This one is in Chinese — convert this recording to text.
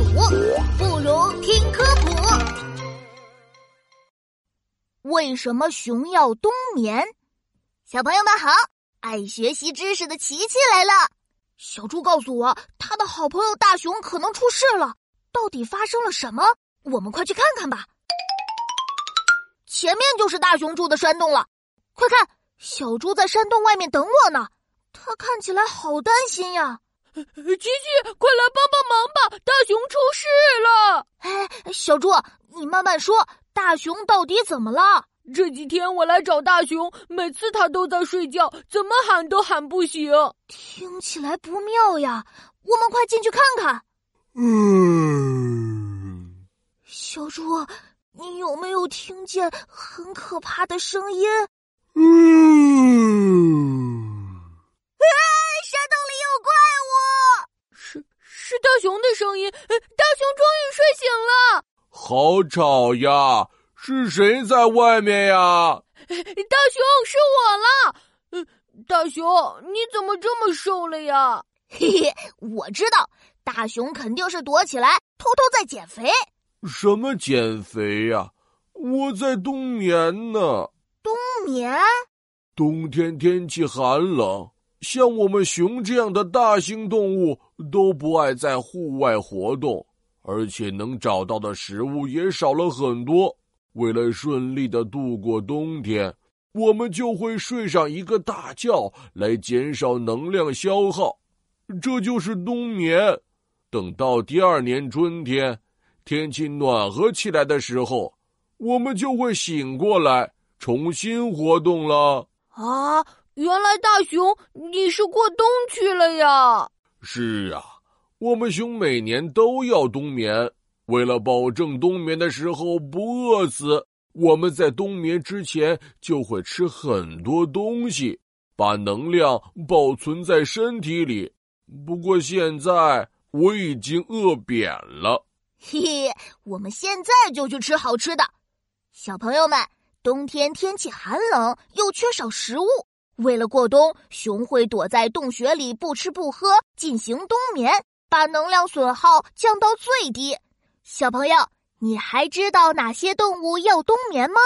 鼠，不如听科普。为什么熊要冬眠？小朋友们好，爱学习知识的琪琪来了。小猪告诉我，他的好朋友大熊可能出事了，到底发生了什么？我们快去看看吧。前面就是大熊住的山洞了，快看，小猪在山洞外面等我呢。他看起来好担心呀。琪琪，快来帮帮忙吧！大熊出事了！哎，小猪，你慢慢说，大熊到底怎么了？这几天我来找大熊，每次他都在睡觉，怎么喊都喊不醒。听起来不妙呀，我们快进去看看。嗯，小猪，你有没有听见很可怕的声音？嗯。是大熊的声音，大熊终于睡醒了。好吵呀！是谁在外面呀？大熊，是我了。嗯，大熊，你怎么这么瘦了呀？嘿嘿，我知道，大熊肯定是躲起来，偷偷在减肥。什么减肥呀？我在冬眠呢。冬眠？冬天天气寒冷。像我们熊这样的大型动物都不爱在户外活动，而且能找到的食物也少了很多。为了顺利的度过冬天，我们就会睡上一个大觉来减少能量消耗，这就是冬眠。等到第二年春天，天气暖和起来的时候，我们就会醒过来，重新活动了。啊！原来大熊你是过冬去了呀？是啊，我们熊每年都要冬眠，为了保证冬眠的时候不饿死，我们在冬眠之前就会吃很多东西，把能量保存在身体里。不过现在我已经饿扁了。嘿嘿，我们现在就去吃好吃的。小朋友们，冬天天气寒冷，又缺少食物。为了过冬，熊会躲在洞穴里不吃不喝，进行冬眠，把能量损耗降到最低。小朋友，你还知道哪些动物要冬眠吗？